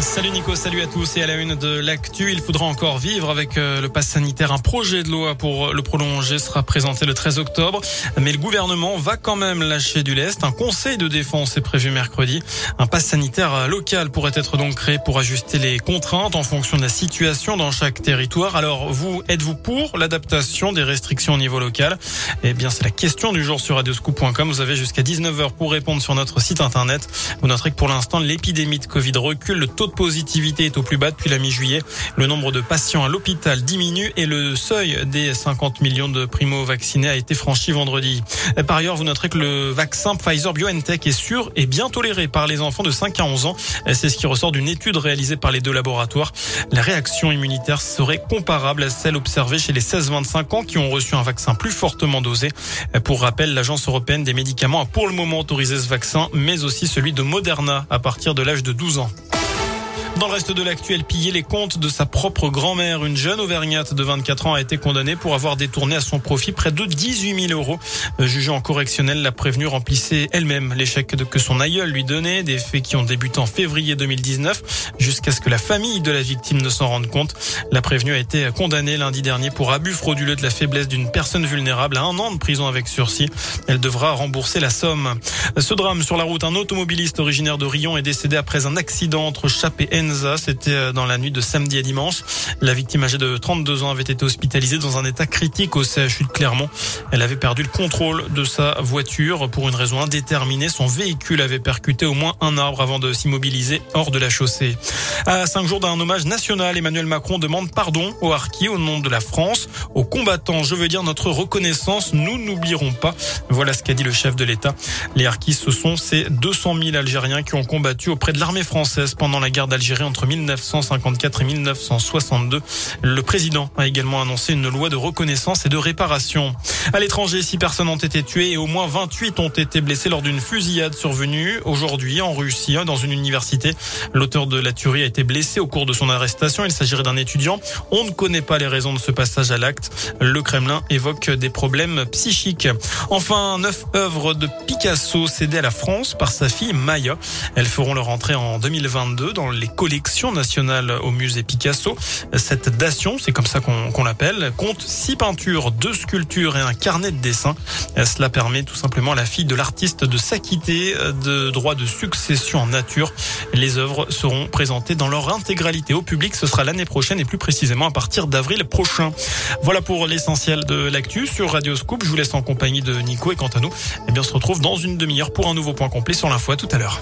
Salut Nico, salut à tous et à la une de l'actu. Il faudra encore vivre avec euh, le pass sanitaire. Un projet de loi pour le prolonger sera présenté le 13 octobre. Mais le gouvernement va quand même lâcher du lest. Un conseil de défense est prévu mercredi. Un pass sanitaire local pourrait être donc créé pour ajuster les contraintes en fonction de la situation dans chaque territoire. Alors vous, êtes-vous pour l'adaptation des restrictions au niveau local? Eh bien c'est la question du jour sur radioscoop.com. Vous avez jusqu'à 19h pour répondre sur notre site internet. Vous noterez que pour l'instant l'épidémie de Covid recule. Le taux de positivité est au plus bas depuis la mi-juillet. Le nombre de patients à l'hôpital diminue et le seuil des 50 millions de primo-vaccinés a été franchi vendredi. Par ailleurs, vous noterez que le vaccin Pfizer-BioNTech est sûr et bien toléré par les enfants de 5 à 11 ans. C'est ce qui ressort d'une étude réalisée par les deux laboratoires. La réaction immunitaire serait comparable à celle observée chez les 16-25 ans qui ont reçu un vaccin plus fortement dosé. Pour rappel, l'Agence européenne des médicaments a pour le moment autorisé ce vaccin, mais aussi celui de Moderna à partir de l'âge de 12 ans. Dans le reste de l'actuel, piller les comptes de sa propre grand-mère. Une jeune auvergnate de 24 ans a été condamnée pour avoir détourné à son profit près de 18 000 euros. Jugée en correctionnel, la prévenue remplissait elle-même l'échec que son aïeul lui donnait, des faits qui ont débuté en février 2019, jusqu'à ce que la famille de la victime ne s'en rende compte. La prévenue a été condamnée lundi dernier pour abus frauduleux de la faiblesse d'une personne vulnérable à un an de prison avec sursis. Elle devra rembourser la somme. Ce drame sur la route, un automobiliste originaire de Rion est décédé après un accident entre Chap et c'était euh, dans la nuit de samedi à dimanche. La victime âgée de 32 ans avait été hospitalisée dans un état critique au CHU de Clermont. Elle avait perdu le contrôle de sa voiture pour une raison indéterminée. Son véhicule avait percuté au moins un arbre avant de s'immobiliser hors de la chaussée. À cinq jours d'un hommage national, Emmanuel Macron demande pardon aux harkis au nom de la France, aux combattants. Je veux dire notre reconnaissance. Nous n'oublierons pas. Voilà ce qu'a dit le chef de l'État. Les harkis, ce sont ces 200 000 Algériens qui ont combattu auprès de l'armée française pendant la guerre d'Algérie entre 1954 et 1962. Le président a également annoncé une loi de reconnaissance et de réparation. À l'étranger, six personnes ont été tuées et au moins 28 ont été blessées lors d'une fusillade survenue aujourd'hui en Russie, dans une université. L'auteur de la tuerie a été blessé au cours de son arrestation. Il s'agirait d'un étudiant. On ne connaît pas les raisons de ce passage à l'acte. Le Kremlin évoque des problèmes psychiques. Enfin, neuf œuvres de Picasso cédées à la France par sa fille Maya. Elles feront leur entrée en 2022 dans les collection nationale au musée Picasso. Cette dation, c'est comme ça qu'on l'appelle, compte six peintures, deux sculptures et un carnet de dessin. Cela permet tout simplement à la fille de l'artiste de s'acquitter de droits de succession en nature. Les œuvres seront présentées dans leur intégralité au public. Ce sera l'année prochaine et plus précisément à partir d'avril prochain. Voilà pour l'essentiel de l'actu sur Radio Scoop. Je vous laisse en compagnie de Nico et quant à nous, eh bien, on se retrouve dans une demi-heure pour un nouveau point complet sur l'info. À tout à l'heure.